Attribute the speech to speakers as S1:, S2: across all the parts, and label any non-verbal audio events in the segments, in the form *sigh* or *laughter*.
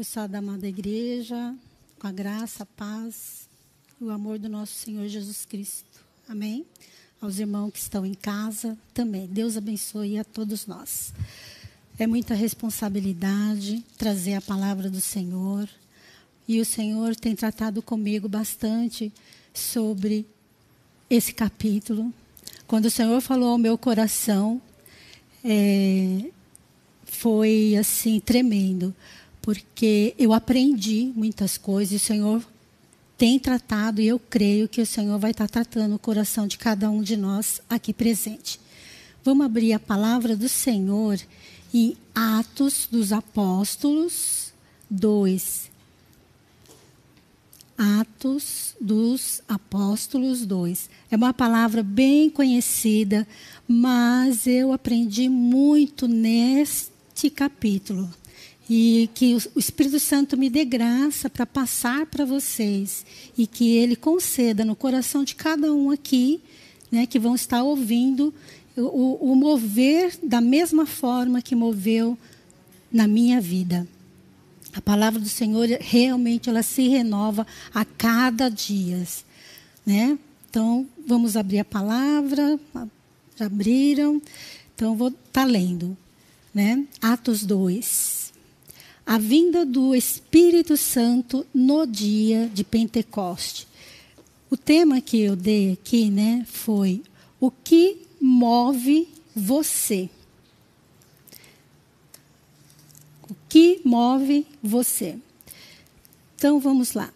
S1: pessoal da amada igreja, com a graça, a paz e o amor do nosso Senhor Jesus Cristo. Amém? Aos irmãos que estão em casa também. Deus abençoe a todos nós. É muita responsabilidade trazer a palavra do Senhor. E o Senhor tem tratado comigo bastante sobre esse capítulo. Quando o Senhor falou ao meu coração, é, foi assim tremendo, porque eu aprendi muitas coisas e o Senhor tem tratado e eu creio que o Senhor vai estar tratando o coração de cada um de nós aqui presente. Vamos abrir a palavra do Senhor em Atos dos Apóstolos 2. Atos dos Apóstolos 2. É uma palavra bem conhecida, mas eu aprendi muito neste capítulo e que o Espírito Santo me dê graça para passar para vocês e que ele conceda no coração de cada um aqui, né, que vão estar ouvindo o, o mover da mesma forma que moveu na minha vida. A palavra do Senhor realmente ela se renova a cada dia, né? Então vamos abrir a palavra, já abriram. Então vou estar tá lendo, né? Atos 2 a vinda do Espírito Santo no dia de Pentecoste. O tema que eu dei aqui, né, foi o que move você. O que move você? Então vamos lá.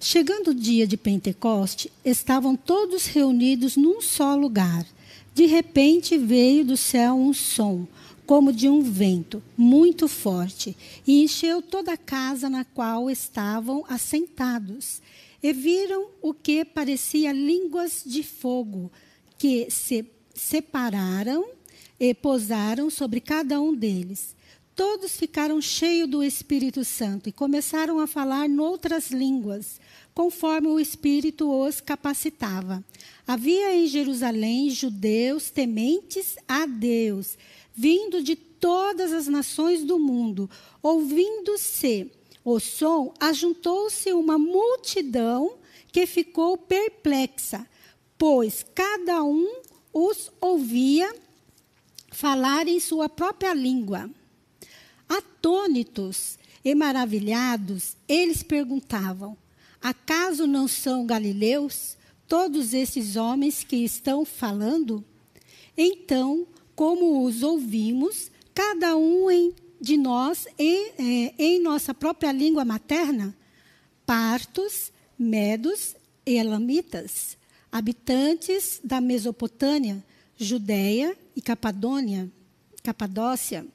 S1: Chegando o dia de Pentecoste, estavam todos reunidos num só lugar. De repente veio do céu um som, como de um vento muito forte, e encheu toda a casa na qual estavam assentados. E viram o que parecia línguas de fogo, que se separaram e pousaram sobre cada um deles. Todos ficaram cheios do Espírito Santo e começaram a falar noutras línguas, conforme o Espírito os capacitava. Havia em Jerusalém judeus tementes a Deus vindo de todas as nações do mundo, ouvindo-se o som, ajuntou-se uma multidão que ficou perplexa, pois cada um os ouvia falar em sua própria língua. Atônitos e maravilhados, eles perguntavam: Acaso não são galileus todos esses homens que estão falando? Então como os ouvimos, cada um em, de nós em, é, em nossa própria língua materna, partos, medos e elamitas, habitantes da Mesopotâmia, Judéia e Capadônia, Capadócia,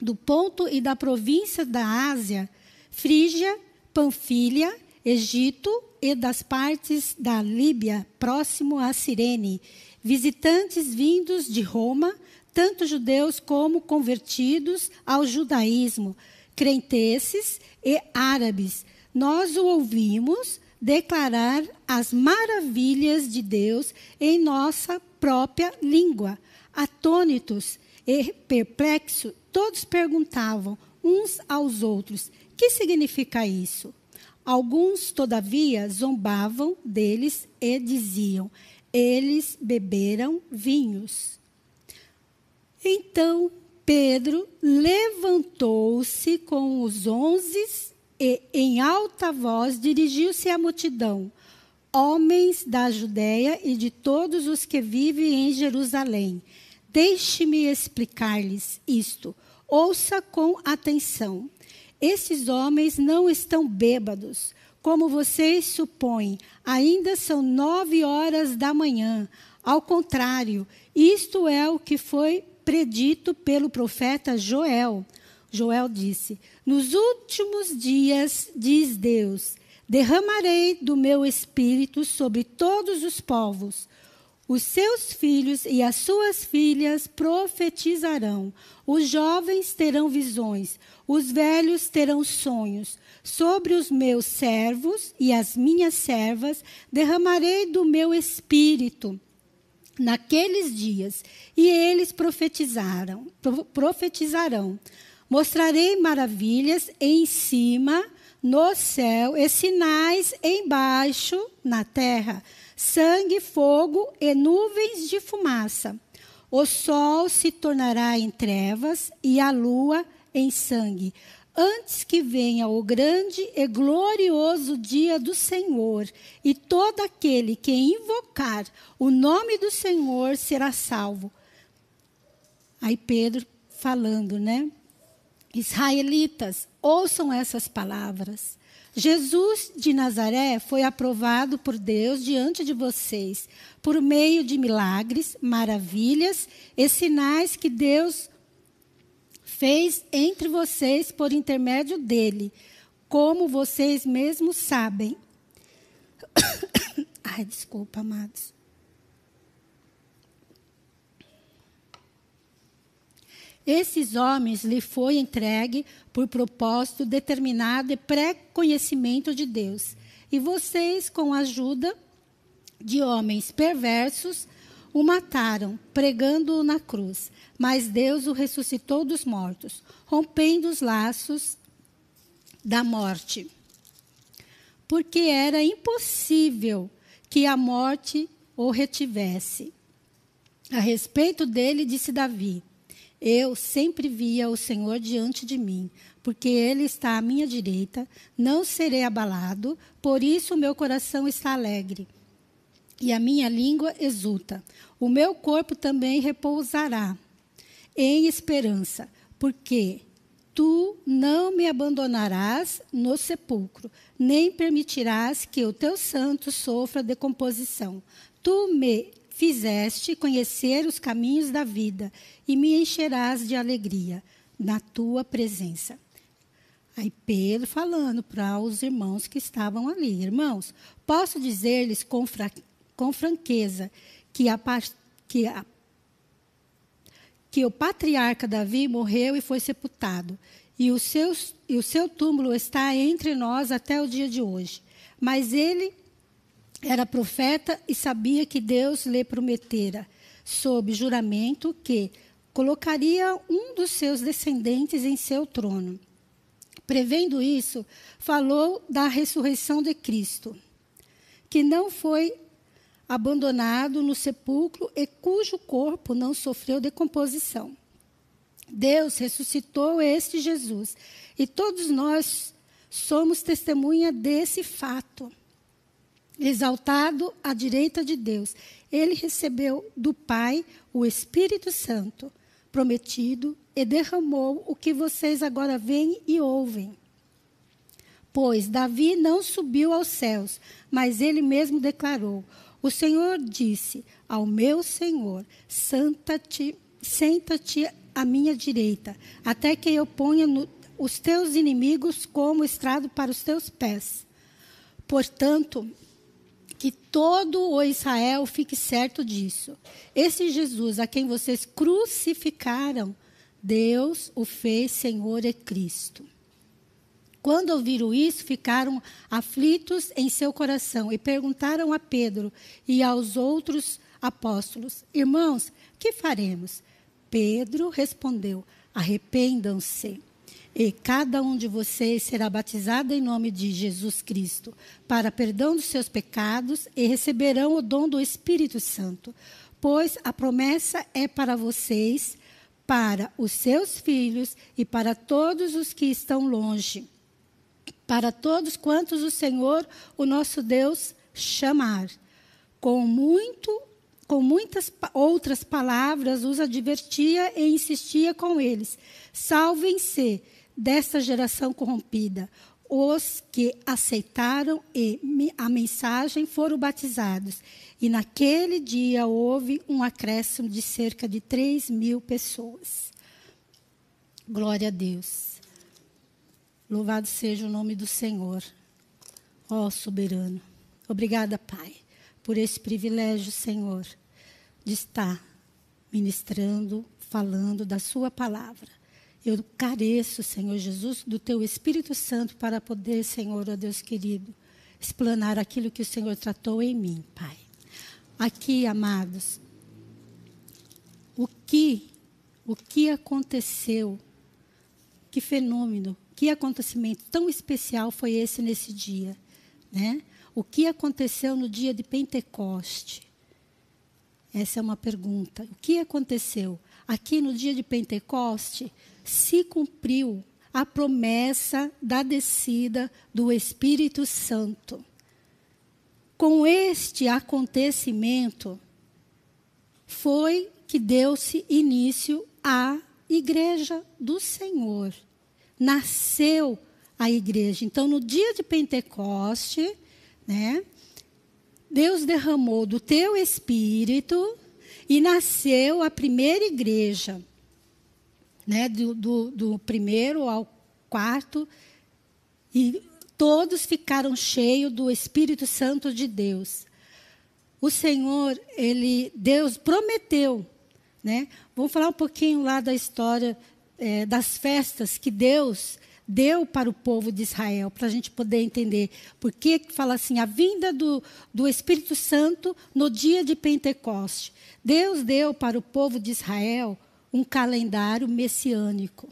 S1: do ponto e da província da Ásia, Frígia, Panfilha, Egito e das partes da Líbia, próximo a Cirene, visitantes vindos de Roma, tanto judeus como convertidos ao judaísmo, crenteces e árabes. Nós o ouvimos declarar as maravilhas de Deus em nossa própria língua. Atônitos e perplexos, todos perguntavam uns aos outros: que significa isso? Alguns, todavia, zombavam deles e diziam: eles beberam vinhos. Então Pedro levantou-se com os onze e, em alta voz, dirigiu-se à multidão: Homens da Judéia e de todos os que vivem em Jerusalém, deixe-me explicar-lhes isto. Ouça com atenção. Esses homens não estão bêbados, como vocês supõem, ainda são nove horas da manhã. Ao contrário, isto é o que foi predito pelo profeta Joel. Joel disse: Nos últimos dias, diz Deus, derramarei do meu espírito sobre todos os povos. Os seus filhos e as suas filhas profetizarão. Os jovens terão visões. Os velhos terão sonhos. Sobre os meus servos e as minhas servas derramarei do meu espírito naqueles dias, e eles profetizaram, profetizarão. Mostrarei maravilhas em cima, no céu, e sinais embaixo, na terra: sangue, fogo e nuvens de fumaça. O sol se tornará em trevas e a lua em sangue, antes que venha o grande e glorioso dia do Senhor, e todo aquele que invocar o nome do Senhor será salvo. Aí Pedro falando, né? Israelitas, ouçam essas palavras. Jesus de Nazaré foi aprovado por Deus diante de vocês, por meio de milagres, maravilhas e sinais que Deus fez entre vocês por intermédio dele, como vocês mesmos sabem. *coughs* Ai, desculpa, amados. Esses homens lhe foi entregue por propósito determinado e pré-conhecimento de Deus. E vocês, com a ajuda de homens perversos, o mataram, pregando-o na cruz. Mas Deus o ressuscitou dos mortos, rompendo os laços da morte. Porque era impossível que a morte o retivesse. A respeito dele, disse Davi: Eu sempre via o Senhor diante de mim, porque ele está à minha direita, não serei abalado, por isso o meu coração está alegre e a minha língua exulta. O meu corpo também repousará em esperança, porque tu não me abandonarás no sepulcro, nem permitirás que o teu santo sofra decomposição. Tu me fizeste conhecer os caminhos da vida e me encherás de alegria na tua presença. Aí Pedro falando para os irmãos que estavam ali: Irmãos, posso dizer-lhes com com franqueza que, a, que, a, que o patriarca Davi morreu e foi sepultado, e o, seu, e o seu túmulo está entre nós até o dia de hoje. Mas ele era profeta e sabia que Deus lhe prometera, sob juramento, que colocaria um dos seus descendentes em seu trono. Prevendo isso, falou da ressurreição de Cristo, que não foi abandonado no sepulcro e cujo corpo não sofreu decomposição. Deus ressuscitou este Jesus e todos nós somos testemunha desse fato. Exaltado à direita de Deus, ele recebeu do Pai o Espírito Santo prometido e derramou o que vocês agora veem e ouvem. Pois Davi não subiu aos céus, mas ele mesmo declarou: o Senhor disse ao meu Senhor: Senta-te, senta-te à minha direita, até que eu ponha no, os teus inimigos como estrado para os teus pés. Portanto, que todo o Israel fique certo disso. Esse Jesus a quem vocês crucificaram, Deus o fez Senhor e Cristo. Quando ouviram isso, ficaram aflitos em seu coração e perguntaram a Pedro e aos outros apóstolos: Irmãos, que faremos? Pedro respondeu: Arrependam-se. E cada um de vocês será batizado em nome de Jesus Cristo, para perdão dos seus pecados, e receberão o dom do Espírito Santo. Pois a promessa é para vocês, para os seus filhos e para todos os que estão longe para todos quantos o Senhor, o nosso Deus, chamar. Com muito com muitas outras palavras os advertia e insistia com eles: Salvem-se desta geração corrompida. Os que aceitaram a mensagem foram batizados. E naquele dia houve um acréscimo de cerca de 3 mil pessoas. Glória a Deus. Louvado seja o nome do Senhor, ó soberano. Obrigada, Pai, por esse privilégio, Senhor, de estar ministrando, falando da Sua palavra. Eu careço, Senhor Jesus, do Teu Espírito Santo para poder, Senhor, ó Deus querido, explanar aquilo que o Senhor tratou em mim, Pai. Aqui, amados, o que, o que aconteceu que fenômeno, que acontecimento tão especial foi esse nesse dia, né? O que aconteceu no dia de Pentecoste? Essa é uma pergunta. O que aconteceu? Aqui no dia de Pentecoste se cumpriu a promessa da descida do Espírito Santo. Com este acontecimento, foi que deu-se início à igreja do Senhor. Nasceu a igreja. Então, no dia de Pentecoste, né, Deus derramou do teu espírito e nasceu a primeira igreja né, do, do, do primeiro ao quarto, e todos ficaram cheios do Espírito Santo de Deus. O Senhor, ele, Deus prometeu, né? Vamos falar um pouquinho lá da história é, das festas que Deus deu para o povo de Israel, para a gente poder entender. Por que fala assim, a vinda do, do Espírito Santo no dia de Pentecoste. Deus deu para o povo de Israel um calendário messiânico,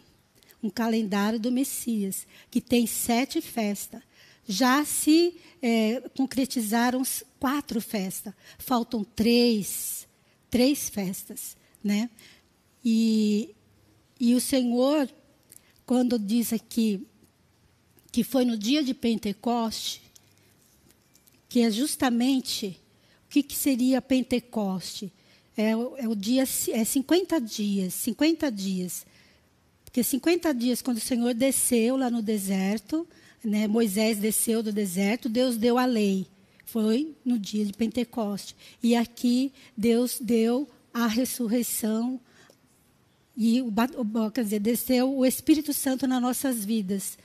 S1: um calendário do Messias, que tem sete festas. Já se é, concretizaram quatro festas, faltam três, três festas, né? E, e o Senhor, quando diz aqui que foi no dia de Pentecoste, que é justamente o que, que seria Pentecoste? é, é o dia, é 50 dias, 50 dias. Porque 50 dias, quando o Senhor desceu lá no deserto, né, Moisés desceu do deserto, Deus deu a lei. Foi no dia de Pentecoste. E aqui Deus deu a ressurreição e o, quer dizer, desceu o Espírito Santo nas nossas vidas.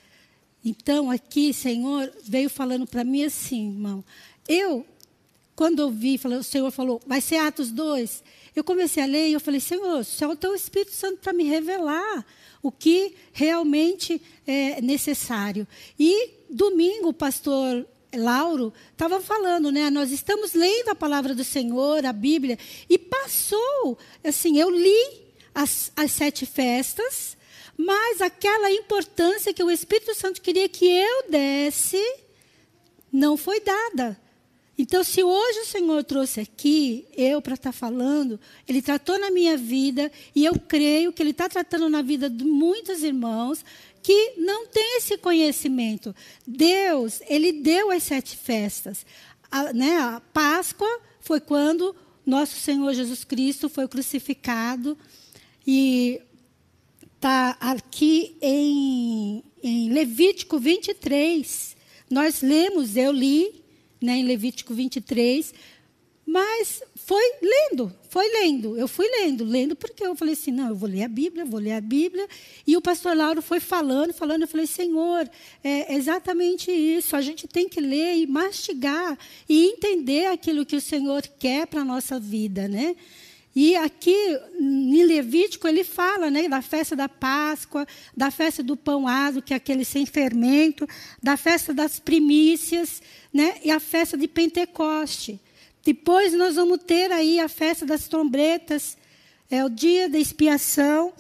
S1: Então, aqui, Senhor, veio falando para mim assim, irmão. Eu quando eu vi, o Senhor falou, vai ser Atos 2. Eu comecei a ler e eu falei, Senhor, só o teu Espírito Santo para me revelar o que realmente é necessário. E domingo, o pastor Lauro estava falando, né? Nós estamos lendo a palavra do Senhor, a Bíblia, e passou, assim, eu li as, as sete festas, mas aquela importância que o Espírito Santo queria que eu desse, não foi dada. Então, se hoje o Senhor trouxe aqui, eu para estar tá falando, Ele tratou na minha vida, e eu creio que Ele está tratando na vida de muitos irmãos que não têm esse conhecimento. Deus, Ele deu as sete festas. A, né, a Páscoa foi quando nosso Senhor Jesus Cristo foi crucificado, e está aqui em, em Levítico 23. Nós lemos, eu li, né, em Levítico 23, mas foi lendo, foi lendo. Eu fui lendo, lendo porque eu falei assim, não, eu vou ler a Bíblia, vou ler a Bíblia. E o pastor Lauro foi falando, falando, eu falei, Senhor, é exatamente isso. A gente tem que ler e mastigar e entender aquilo que o Senhor quer para a nossa vida, né? E aqui, em Levítico, ele fala né, da festa da Páscoa, da festa do pão ado, que é aquele sem fermento, da festa das primícias, né, e a festa de Pentecoste. Depois nós vamos ter aí a festa das trombetas, é o dia da expiação,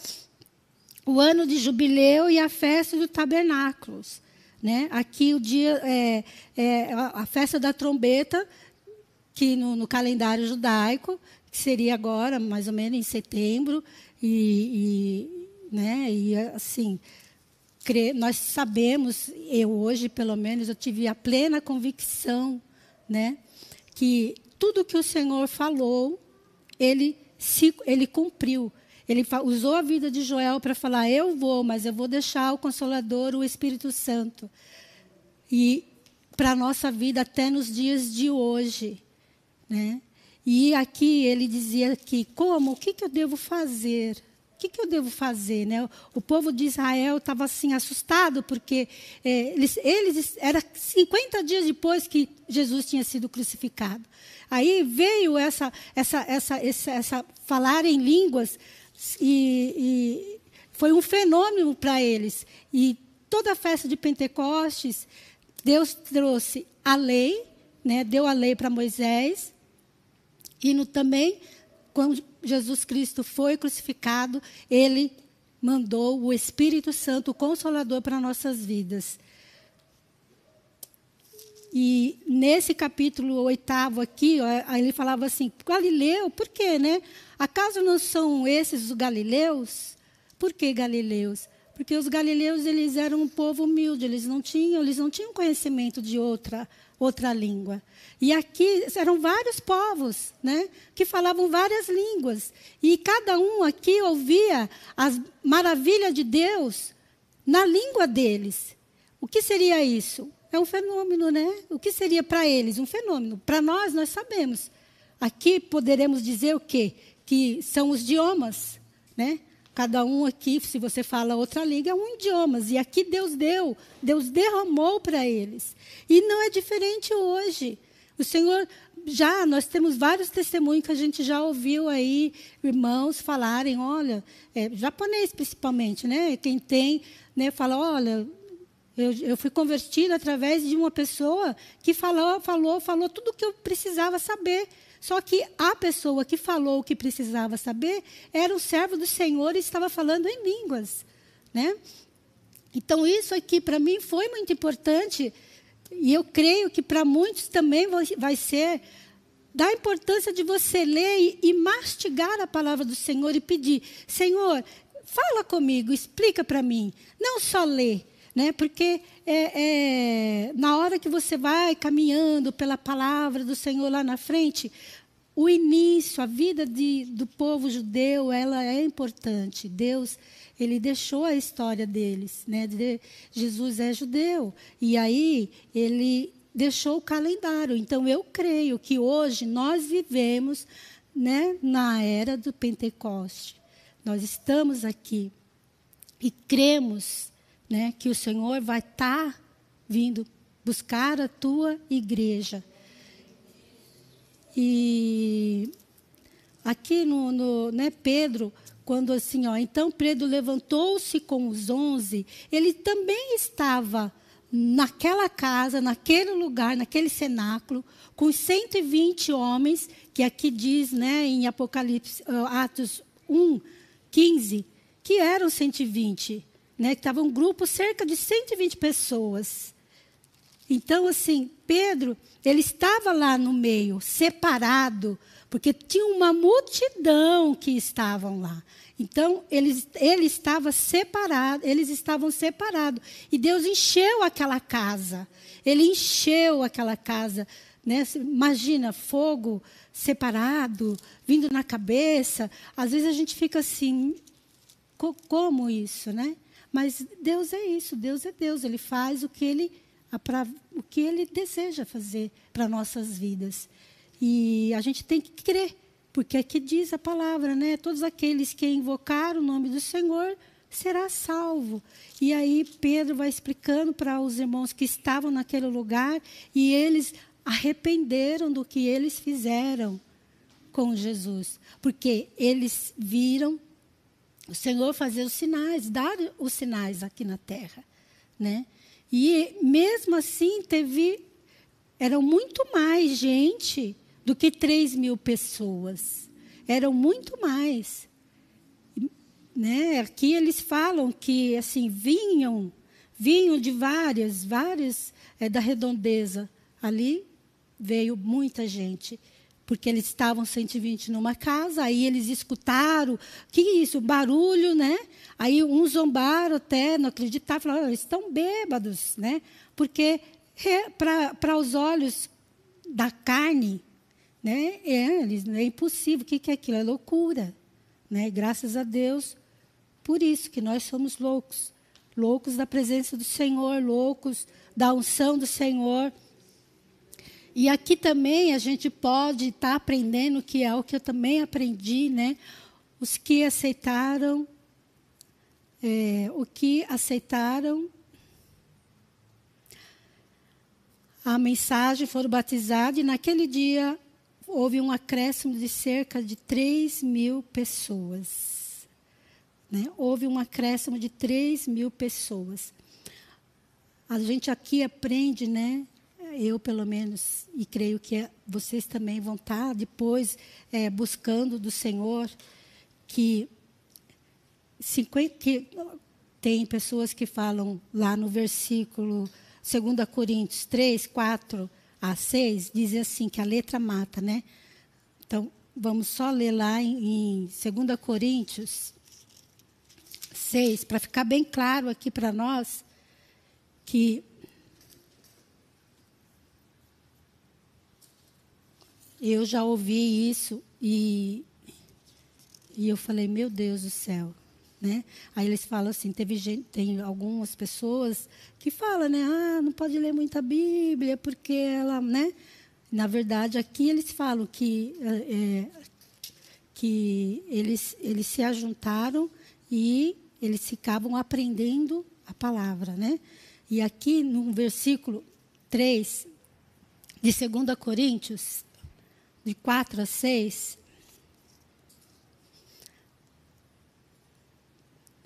S1: o ano de jubileu e a festa do tabernáculos. Né? Aqui o dia é, é a festa da trombeta, que no, no calendário judaico, que seria agora, mais ou menos em setembro, e, e, né, e assim, nós sabemos, eu hoje, pelo menos, eu tive a plena convicção né, que tudo que o Senhor falou, ele, se, ele cumpriu. Ele usou a vida de Joel para falar: Eu vou, mas eu vou deixar o Consolador, o Espírito Santo. E para a nossa vida até nos dias de hoje. Né? E aqui ele dizia que, como? O que, que eu devo fazer? O que, que eu devo fazer? Né? O povo de Israel estava assim, assustado, porque é, eles, eles, era 50 dias depois que Jesus tinha sido crucificado. Aí veio essa, essa, essa, essa, essa falar em línguas, e, e foi um fenômeno para eles. E toda a festa de Pentecostes, Deus trouxe a lei, né, deu a lei para Moisés, e também, quando Jesus Cristo foi crucificado, ele mandou o Espírito Santo, o Consolador, para nossas vidas. E nesse capítulo oitavo aqui, ó, ele falava assim: Galileu, por quê, né? Acaso não são esses os galileus? Por que galileus? Porque os galileus eles eram um povo humilde, eles não tinham, eles não tinham conhecimento de outra outra língua. E aqui eram vários povos, né, que falavam várias línguas, e cada um aqui ouvia as maravilhas de Deus na língua deles. O que seria isso? É um fenômeno, né? O que seria para eles um fenômeno? Para nós nós sabemos. Aqui poderemos dizer o quê? Que são os idiomas, né? Cada um aqui, se você fala outra língua, é um idioma. E aqui Deus deu, Deus derramou para eles. E não é diferente hoje. O Senhor, já, nós temos vários testemunhos que a gente já ouviu aí, irmãos falarem, olha, é, japonês principalmente, né? Quem tem, né, fala, olha, eu, eu fui convertido através de uma pessoa que falou, falou, falou tudo o que eu precisava saber. Só que a pessoa que falou o que precisava saber era o servo do Senhor e estava falando em línguas. Né? Então, isso aqui para mim foi muito importante. E eu creio que para muitos também vai ser da importância de você ler e, e mastigar a palavra do Senhor e pedir: Senhor, fala comigo, explica para mim. Não só ler, né? Porque é, é, na hora que você vai caminhando pela palavra do Senhor lá na frente, o início, a vida de, do povo judeu, ela é importante. Deus, ele deixou a história deles, né? De, Jesus é judeu e aí ele deixou o calendário. Então eu creio que hoje nós vivemos, né, na era do Pentecoste. Nós estamos aqui e cremos né, que o Senhor vai estar tá vindo buscar a tua igreja. E aqui no, no né, Pedro, quando assim, ó, então Pedro levantou-se com os onze, ele também estava naquela casa, naquele lugar, naquele cenáculo, com 120 homens, que aqui diz, né, em Apocalipse, Atos 1, 15, que eram 120 né, que estava um grupo cerca de 120 pessoas. Então, assim, Pedro, ele estava lá no meio, separado, porque tinha uma multidão que estavam lá. Então, eles, ele estava separado, eles estavam separados. E Deus encheu aquela casa. Ele encheu aquela casa. Né? Imagina, fogo separado, vindo na cabeça. Às vezes a gente fica assim, como isso, né? Mas Deus é isso, Deus é Deus, Ele faz o que Ele, o que ele deseja fazer para nossas vidas. E a gente tem que crer, porque aqui diz a palavra, né? Todos aqueles que invocar o nome do Senhor será salvo. E aí Pedro vai explicando para os irmãos que estavam naquele lugar e eles arrependeram do que eles fizeram com Jesus, porque eles viram o Senhor fazer os sinais, dar os sinais aqui na terra, né? E mesmo assim teve, eram muito mais gente do que 3 mil pessoas. Eram muito mais. Né? Aqui eles falam que assim vinham, vinham de várias, várias é, da redondeza. Ali veio muita gente porque eles estavam 120 numa casa, aí eles escutaram, que isso, barulho, né? Aí uns zombaram até, não acreditavam, falaram, eles estão bêbados, né? Porque para os olhos da carne, né? É, é impossível, o que, que é aquilo? É loucura. Né? Graças a Deus, por isso que nós somos loucos. Loucos da presença do Senhor, loucos da unção do Senhor. E aqui também a gente pode estar tá aprendendo, que é o que eu também aprendi, né? Os que aceitaram, é, o que aceitaram a mensagem, foram batizados, e naquele dia houve um acréscimo de cerca de 3 mil pessoas. Né? Houve um acréscimo de 3 mil pessoas. A gente aqui aprende, né? Eu pelo menos, e creio que vocês também vão estar depois é, buscando do Senhor, que 50, que tem pessoas que falam lá no versículo 2 Coríntios 3, 4 a 6, diz assim que a letra mata, né? Então, vamos só ler lá em, em 2 Coríntios 6, para ficar bem claro aqui para nós que eu já ouvi isso e, e eu falei, meu Deus do céu, né? Aí eles falam assim, teve gente, tem algumas pessoas que falam, né? Ah, não pode ler muita Bíblia porque ela, né? Na verdade, aqui eles falam que é, que eles eles se ajuntaram e eles ficavam aprendendo a palavra, né? E aqui no versículo 3 de 2 Coríntios, de 4 a 6,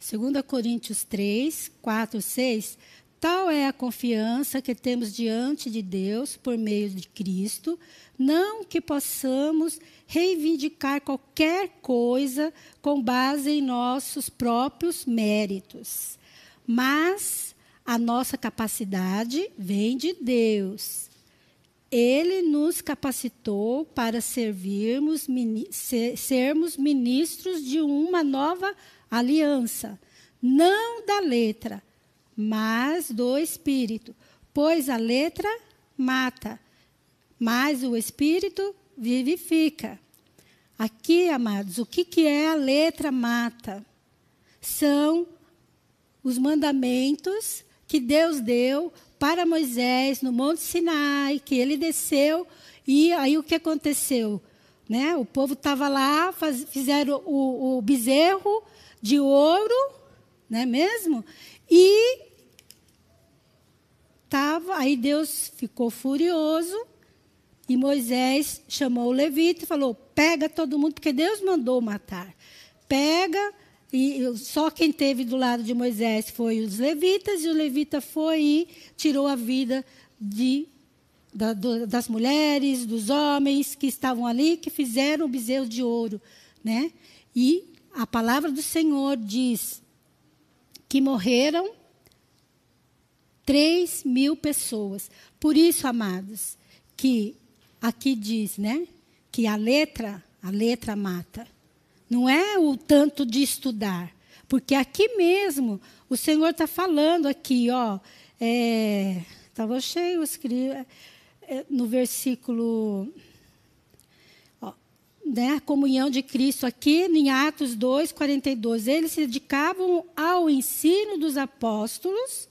S1: 2 Coríntios 3, 4, 6. Tal é a confiança que temos diante de Deus por meio de Cristo, não que possamos reivindicar qualquer coisa com base em nossos próprios méritos, mas a nossa capacidade vem de Deus. Ele nos capacitou para servirmos, sermos ministros de uma nova aliança, não da letra, mas do espírito, pois a letra mata, mas o espírito vivifica. Aqui, amados, o que, que é a letra mata? São os mandamentos que Deus deu para Moisés no Monte Sinai, que ele desceu, e aí o que aconteceu? Né? O povo estava lá, faz, fizeram o, o bezerro, de ouro, não é mesmo? E tava, aí Deus ficou furioso e Moisés chamou o levita e falou: "Pega todo mundo, porque Deus mandou matar. Pega e só quem teve do lado de Moisés foi os levitas e o levita foi e tirou a vida de da, do, das mulheres, dos homens que estavam ali, que fizeram o bezerro de ouro, né? E a palavra do Senhor diz que morreram 3 mil pessoas. Por isso, amados, que aqui diz, né? Que a letra, a letra mata. Não é o tanto de estudar. Porque aqui mesmo, o Senhor está falando aqui, ó. Estava é, cheio, escrevi, é, no versículo né, a comunhão de Cristo aqui em Atos 2, 42. Eles se dedicavam ao ensino dos apóstolos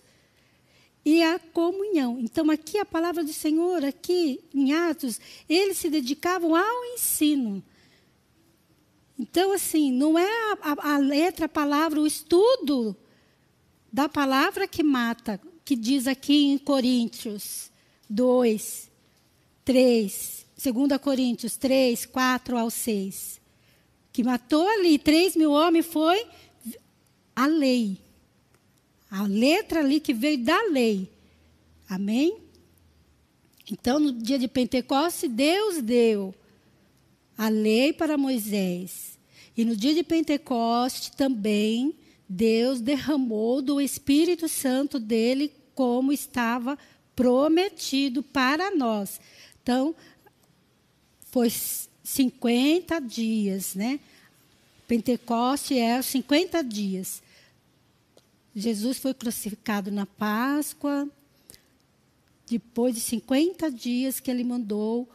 S1: e à comunhão. Então, aqui a palavra do Senhor, aqui em Atos, eles se dedicavam ao ensino. Então, assim, não é a, a, letra, a palavra, o estudo da palavra que mata, que diz aqui em Coríntios 2, 3. 2 Coríntios 3, 4 ao 6. Que matou ali 3 mil homens foi a lei. A letra ali que veio da lei. Amém? Então, no dia de Pentecostes, Deus deu a lei para Moisés. E no dia de Pentecostes também, Deus derramou do Espírito Santo dele, como estava prometido para nós. Então, foi 50 dias, né? Pentecoste é 50 dias. Jesus foi crucificado na Páscoa. Depois de 50 dias que ele mandou,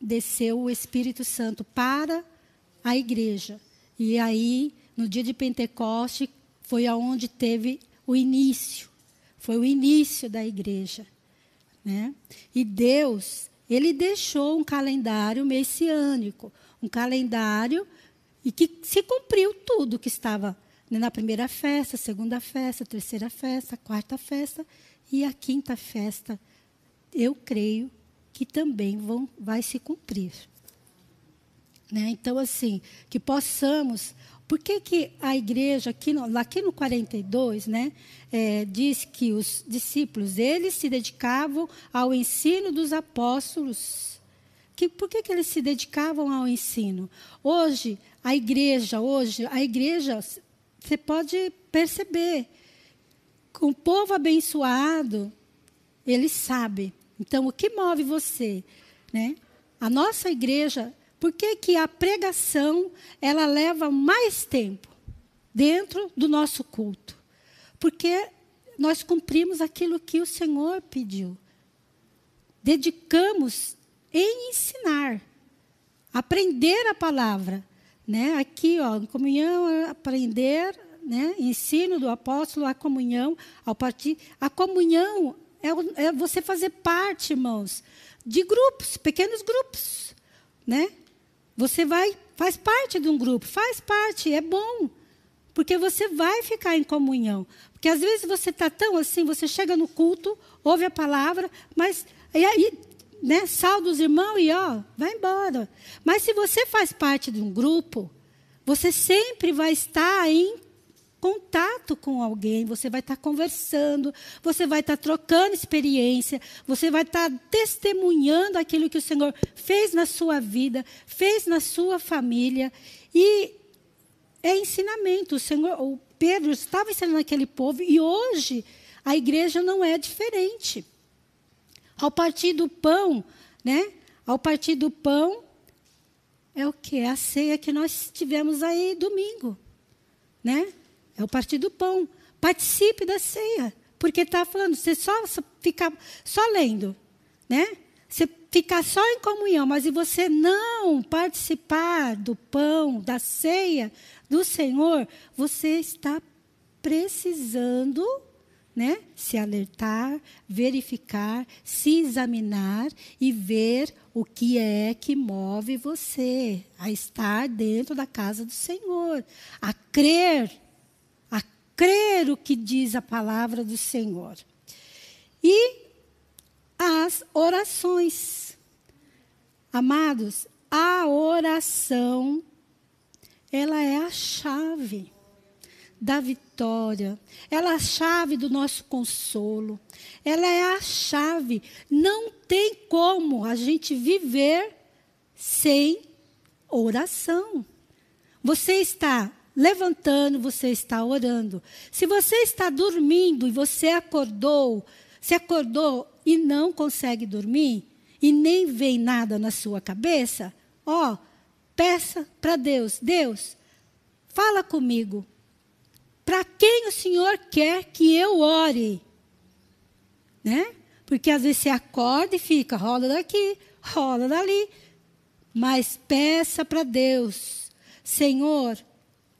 S1: desceu o Espírito Santo para a igreja. E aí, no dia de Pentecoste, foi aonde teve o início. Foi o início da igreja. Né? E Deus, ele deixou um calendário messiânico, um calendário e que se cumpriu tudo que estava né, na primeira festa, segunda festa, terceira festa, quarta festa e a quinta festa. Eu creio que também vão, vai se cumprir. Né? Então, assim, que possamos por que, que a igreja, aqui no, aqui no 42, né, é, diz que os discípulos, eles se dedicavam ao ensino dos apóstolos? Que, por que, que eles se dedicavam ao ensino? Hoje, a igreja, hoje, a igreja você pode perceber. O povo abençoado, ele sabe. Então, o que move você? Né? A nossa igreja, por que, que a pregação ela leva mais tempo dentro do nosso culto? Porque nós cumprimos aquilo que o Senhor pediu. Dedicamos em ensinar, aprender a palavra. Né? Aqui, ó, comunhão, aprender, né? ensino do apóstolo, a comunhão, ao partir. A comunhão é, é você fazer parte, irmãos, de grupos, pequenos grupos. Né? Você vai, faz parte de um grupo, faz parte, é bom. Porque você vai ficar em comunhão. Porque às vezes você está tão assim, você chega no culto, ouve a palavra, mas e aí, né, salda os irmãos e ó, vai embora. Mas se você faz parte de um grupo, você sempre vai estar em contato com alguém, você vai estar conversando, você vai estar trocando experiência, você vai estar testemunhando aquilo que o Senhor fez na sua vida, fez na sua família. E é ensinamento. O Senhor, o Pedro estava ensinando aquele povo e hoje a igreja não é diferente. Ao partir do pão, né? Ao partir do pão é o que? É a ceia que nós tivemos aí domingo, né? É o partir do pão. Participe da ceia, porque está falando, você só ficar só lendo, né? Você ficar só em comunhão, mas e você não participar do pão, da ceia, do Senhor, você está precisando né, se alertar, verificar, se examinar e ver o que é que move você a estar dentro da casa do Senhor, a crer, crer o que diz a palavra do Senhor. E as orações. Amados, a oração ela é a chave da vitória, ela é a chave do nosso consolo, ela é a chave. Não tem como a gente viver sem oração. Você está levantando, você está orando. Se você está dormindo e você acordou, se acordou e não consegue dormir, e nem vem nada na sua cabeça, ó, Peça para Deus: Deus, fala comigo. Para quem o Senhor quer que eu ore? Né? Porque às vezes você acorda e fica, rola daqui, rola dali. Mas peça para Deus: Senhor,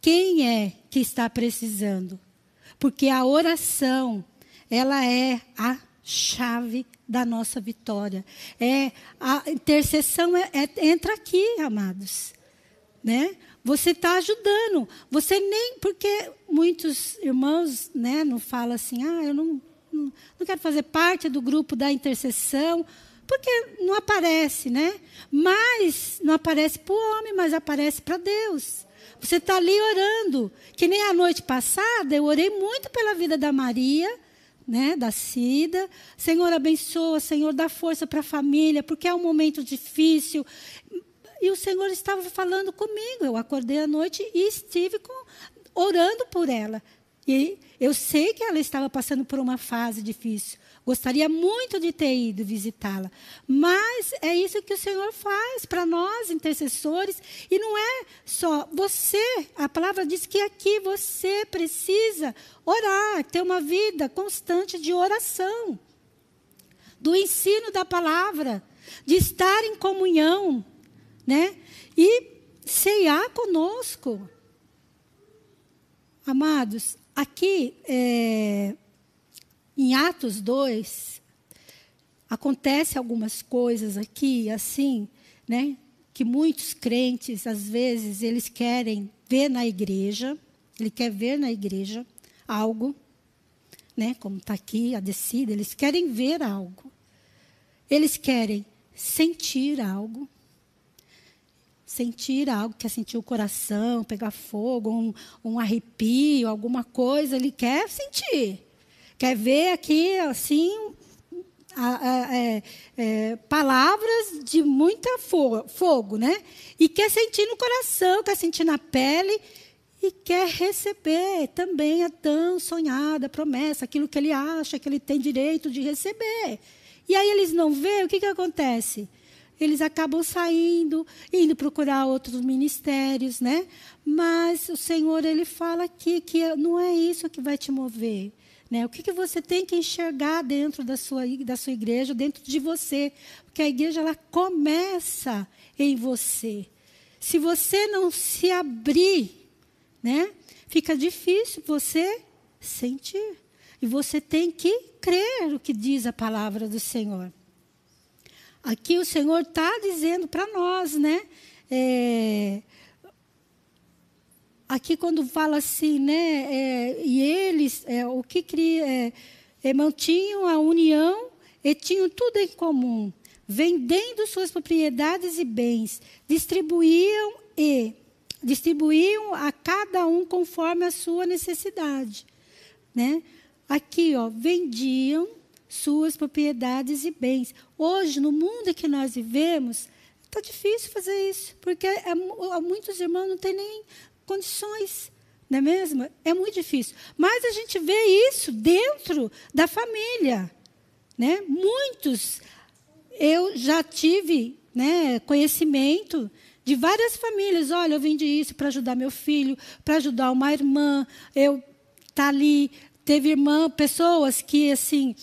S1: quem é que está precisando? Porque a oração, ela é a chave da nossa vitória. É a intercessão é, é, entra aqui, amados, né? Você está ajudando. Você nem porque muitos irmãos, né, não falam assim, ah, eu não, não, não quero fazer parte do grupo da intercessão, porque não aparece, né? Mas não aparece para o homem, mas aparece para Deus. Você está ali orando. Que nem a noite passada, eu orei muito pela vida da Maria né, da Cida. Senhor, abençoa, Senhor, dá força para a família, porque é um momento difícil. E o Senhor estava falando comigo. Eu acordei à noite e estive com, orando por ela. E eu sei que ela estava passando por uma fase difícil. Gostaria muito de ter ido visitá-la. Mas é isso que o Senhor faz para nós, intercessores. E não é só você. A palavra diz que aqui você precisa orar, ter uma vida constante de oração, do ensino da palavra, de estar em comunhão, né? E ceiar conosco. Amados, aqui é, em Atos 2, acontece algumas coisas aqui, assim, né? Que muitos crentes, às vezes, eles querem ver na igreja, ele quer ver na igreja algo, né? Como está aqui a descida, eles querem ver algo. Eles querem sentir algo. Sentir algo, quer sentir o coração, pegar fogo, um, um arrepio, alguma coisa, ele quer sentir. Quer ver aqui, assim, a, a, é, é, palavras de muita fogo, fogo, né? E quer sentir no coração, quer sentir na pele. e quer receber também a tão sonhada promessa, aquilo que ele acha que ele tem direito de receber. E aí eles não veem, o que, que acontece? Eles acabam saindo, indo procurar outros ministérios, né? Mas o Senhor, ele fala aqui que não é isso que vai te mover. Né? O que, que você tem que enxergar dentro da sua, da sua igreja, dentro de você? Porque a igreja ela começa em você. Se você não se abrir, né, fica difícil você sentir. E você tem que crer o que diz a palavra do Senhor. Aqui o Senhor está dizendo para nós, né? É, aqui quando fala assim, né? É, e eles, é, o que cria, é, mantinham a união e tinham tudo em comum vendendo suas propriedades e bens, distribuíam e distribuíam a cada um conforme a sua necessidade, né? Aqui, ó, vendiam suas propriedades e bens. Hoje, no mundo que nós vivemos, está difícil fazer isso, porque é, muitos irmãos não têm nem condições, não é mesmo? É muito difícil. Mas a gente vê isso dentro da família, né? Muitos eu já tive né, conhecimento de várias famílias. Olha, eu vendi isso para ajudar meu filho, para ajudar uma irmã. Eu tá ali. Teve irmã, pessoas que assim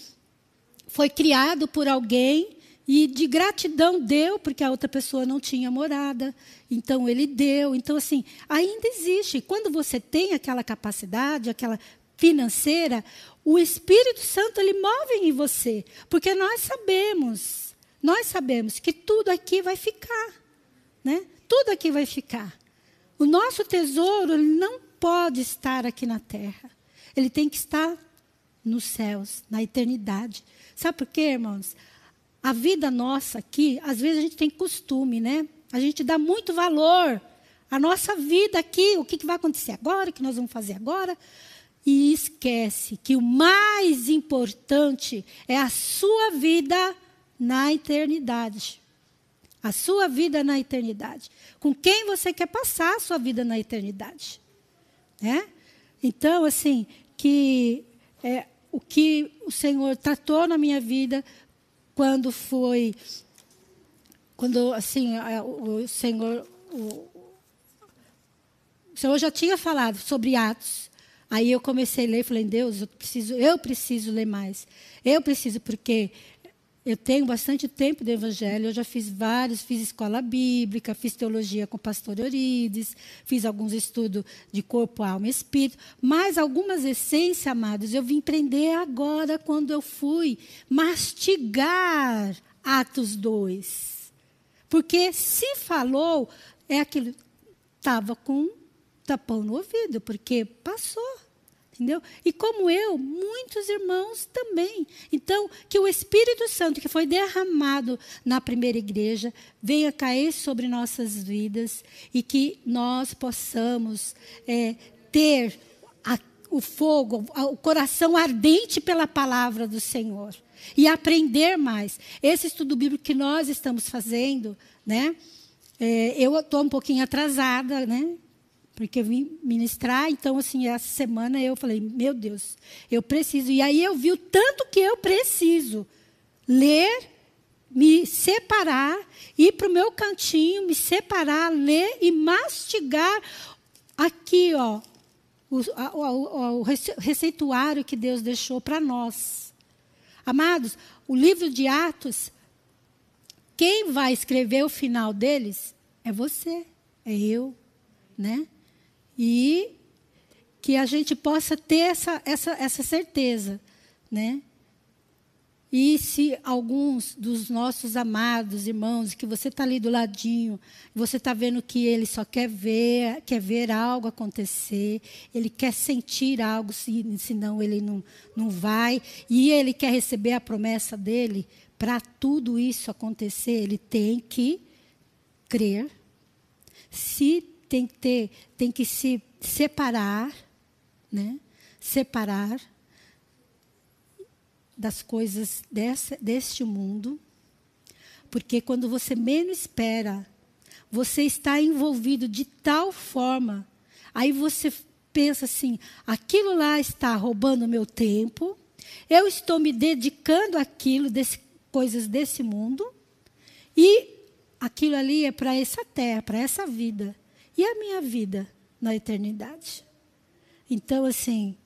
S1: foi criado por alguém e de gratidão deu, porque a outra pessoa não tinha morada. Então ele deu. Então assim, ainda existe. Quando você tem aquela capacidade, aquela financeira, o Espírito Santo ele move em você, porque nós sabemos nós sabemos que tudo aqui vai ficar, né? Tudo aqui vai ficar. O nosso tesouro não pode estar aqui na terra. Ele tem que estar nos céus, na eternidade. Sabe por quê, irmãos? A vida nossa aqui, às vezes a gente tem costume, né? A gente dá muito valor à nossa vida aqui, o que, vai acontecer agora, o que nós vamos fazer agora. E esquece que o mais importante é a sua vida na eternidade. A sua vida na eternidade. Com quem você quer passar a sua vida na eternidade. Né? Então, assim, que é, que o Senhor tratou na minha vida quando foi. Quando, assim, o Senhor. O, o Senhor já tinha falado sobre Atos. Aí eu comecei a ler e falei, Deus, eu preciso, eu preciso ler mais. Eu preciso, porque eu tenho bastante tempo de evangelho, eu já fiz vários, fiz escola bíblica, fiz teologia com o pastor Eurides, fiz alguns estudos de corpo, alma e espírito, mas algumas essências, amados, eu vim aprender agora quando eu fui mastigar Atos 2. Porque se falou, é aquilo, estava com tapão no ouvido, porque passou. Entendeu? E como eu, muitos irmãos também. Então, que o Espírito Santo que foi derramado na primeira igreja venha cair sobre nossas vidas e que nós possamos é, ter a, o fogo, o coração ardente pela palavra do Senhor e aprender mais. Esse estudo bíblico que nós estamos fazendo, né? É, eu estou um pouquinho atrasada, né? Porque eu vim ministrar, então assim, essa semana eu falei, meu Deus, eu preciso. E aí eu vi o tanto que eu preciso ler, me separar, ir para o meu cantinho, me separar, ler e mastigar aqui, ó, o, o, o receituário que Deus deixou para nós. Amados, o livro de Atos, quem vai escrever o final deles é você, é eu, né? E que a gente possa ter essa, essa, essa certeza, né? E se alguns dos nossos amados irmãos, que você está ali do ladinho, você está vendo que ele só quer ver, quer ver algo acontecer, ele quer sentir algo, senão ele não, não vai, e ele quer receber a promessa dele, para tudo isso acontecer, ele tem que crer. Se tem que ter, tem que se separar, né? Separar das coisas dessa, deste mundo, porque quando você menos espera, você está envolvido de tal forma, Aí você pensa assim: aquilo lá está roubando meu tempo, eu estou me dedicando àquilo, desse, coisas desse mundo, e aquilo ali é para essa terra, para essa vida. E a minha vida na eternidade? Então, assim,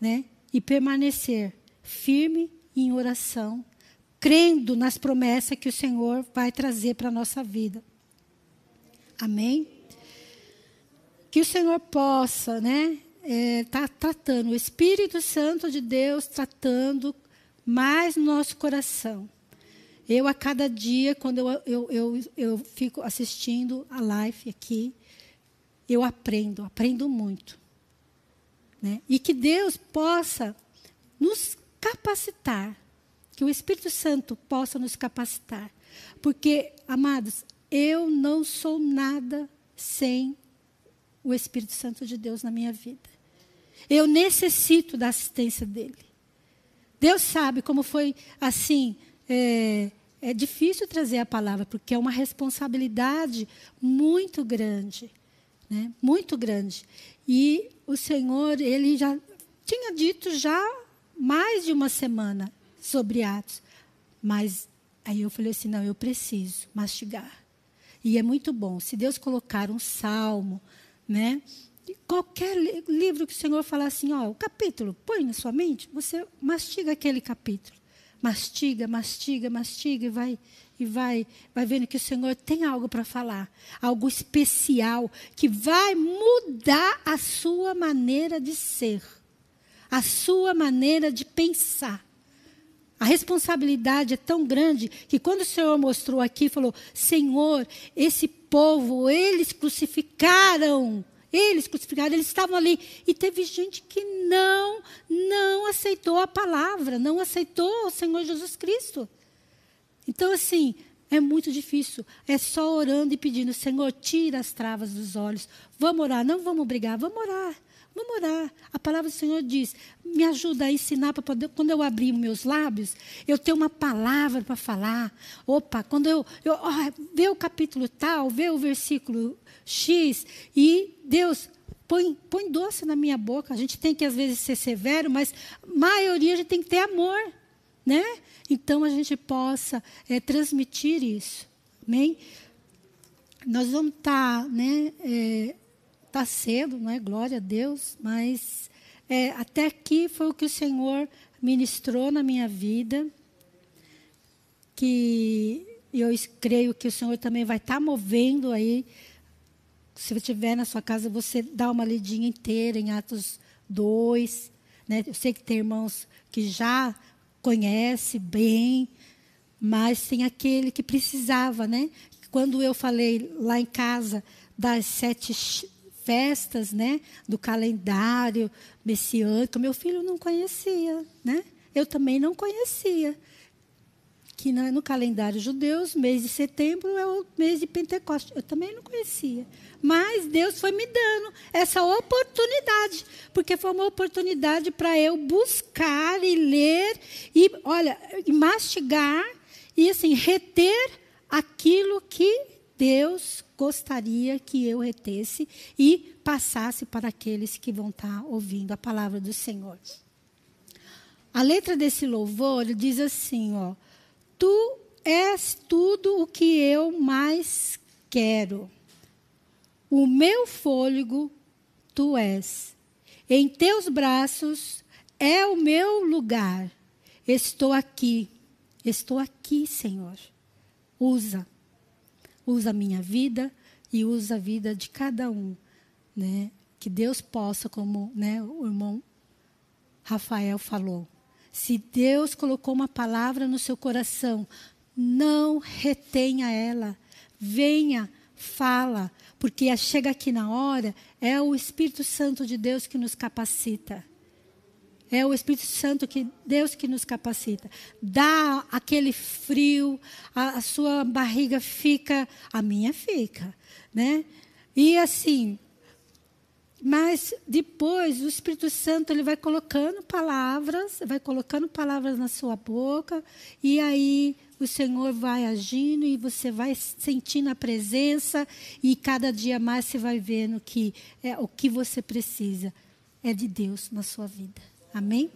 S1: né? E permanecer firme em oração, crendo nas promessas que o Senhor vai trazer para a nossa vida. Amém? Que o Senhor possa, né? Está é, tá tratando, o Espírito Santo de Deus tratando mais no nosso coração. Eu, a cada dia, quando eu, eu, eu, eu fico assistindo a live aqui, eu aprendo, aprendo muito. Né? E que Deus possa nos capacitar, que o Espírito Santo possa nos capacitar. Porque, amados, eu não sou nada sem o Espírito Santo de Deus na minha vida. Eu necessito da assistência dele. Deus sabe como foi assim. É, é difícil trazer a palavra, porque é uma responsabilidade muito grande. Né? Muito grande. E o Senhor, ele já tinha dito já mais de uma semana sobre Atos. Mas aí eu falei assim: não, eu preciso mastigar. E é muito bom. Se Deus colocar um salmo, né? Qualquer livro que o Senhor falar assim, ó, o capítulo, põe na sua mente, você mastiga aquele capítulo. Mastiga, mastiga, mastiga e vai e vai, vai vendo que o Senhor tem algo para falar, algo especial que vai mudar a sua maneira de ser, a sua maneira de pensar. A responsabilidade é tão grande que quando o Senhor mostrou aqui, falou: Senhor, esse povo, eles crucificaram. Eles crucificaram, eles estavam ali. E teve gente que não, não aceitou a palavra, não aceitou o Senhor Jesus Cristo. Então, assim, é muito difícil. É só orando e pedindo, Senhor, tira as travas dos olhos. Vamos orar, não vamos brigar, vamos orar. Vamos orar. A palavra do Senhor diz: me ajuda a ensinar para poder, quando eu abrir meus lábios, eu ter uma palavra para falar. Opa, quando eu, eu oh, o capítulo tal, ver o versículo X, e Deus, põe, põe doce na minha boca. A gente tem que, às vezes, ser severo, mas maioria a gente tem que ter amor. Né? Então a gente possa é, transmitir isso. Amém? Nós vamos estar, tá, né? É, tá cedo, não é? Glória a Deus, mas é, até aqui foi o que o Senhor ministrou na minha vida, que eu creio que o Senhor também vai estar tá movendo aí. Se você estiver na sua casa, você dá uma lidinha inteira em Atos 2. Né? Eu sei que tem irmãos que já conhece bem, mas tem aquele que precisava, né? Quando eu falei lá em casa das sete festas, né, do calendário messiânico, meu filho não conhecia, né? Eu também não conhecia que no calendário judeu, mês de setembro é o mês de Pentecostes. Eu também não conhecia. Mas Deus foi me dando essa oportunidade, porque foi uma oportunidade para eu buscar e ler e, olha, e mastigar e assim reter aquilo que Deus gostaria que eu retesse e passasse para aqueles que vão estar ouvindo a palavra do Senhor. A letra desse louvor diz assim, ó: Tu és tudo o que eu mais quero. O meu fôlego tu és. Em teus braços é o meu lugar. Estou aqui. Estou aqui, Senhor. Usa. Usa a minha vida e usa a vida de cada um, né? Que Deus possa, como, né, o irmão Rafael falou, se Deus colocou uma palavra no seu coração, não retenha ela. Venha, fala, porque chega aqui na hora, é o Espírito Santo de Deus que nos capacita. É o Espírito Santo que Deus que nos capacita. Dá aquele frio, a, a sua barriga fica, a minha fica, né? E assim, Mas depois o Espírito Santo ele vai colocando palavras, vai colocando palavras na sua boca, e aí o Senhor vai agindo e você vai sentindo a presença, e cada dia mais você vai vendo que é, o que você precisa é de Deus na sua vida. Amém?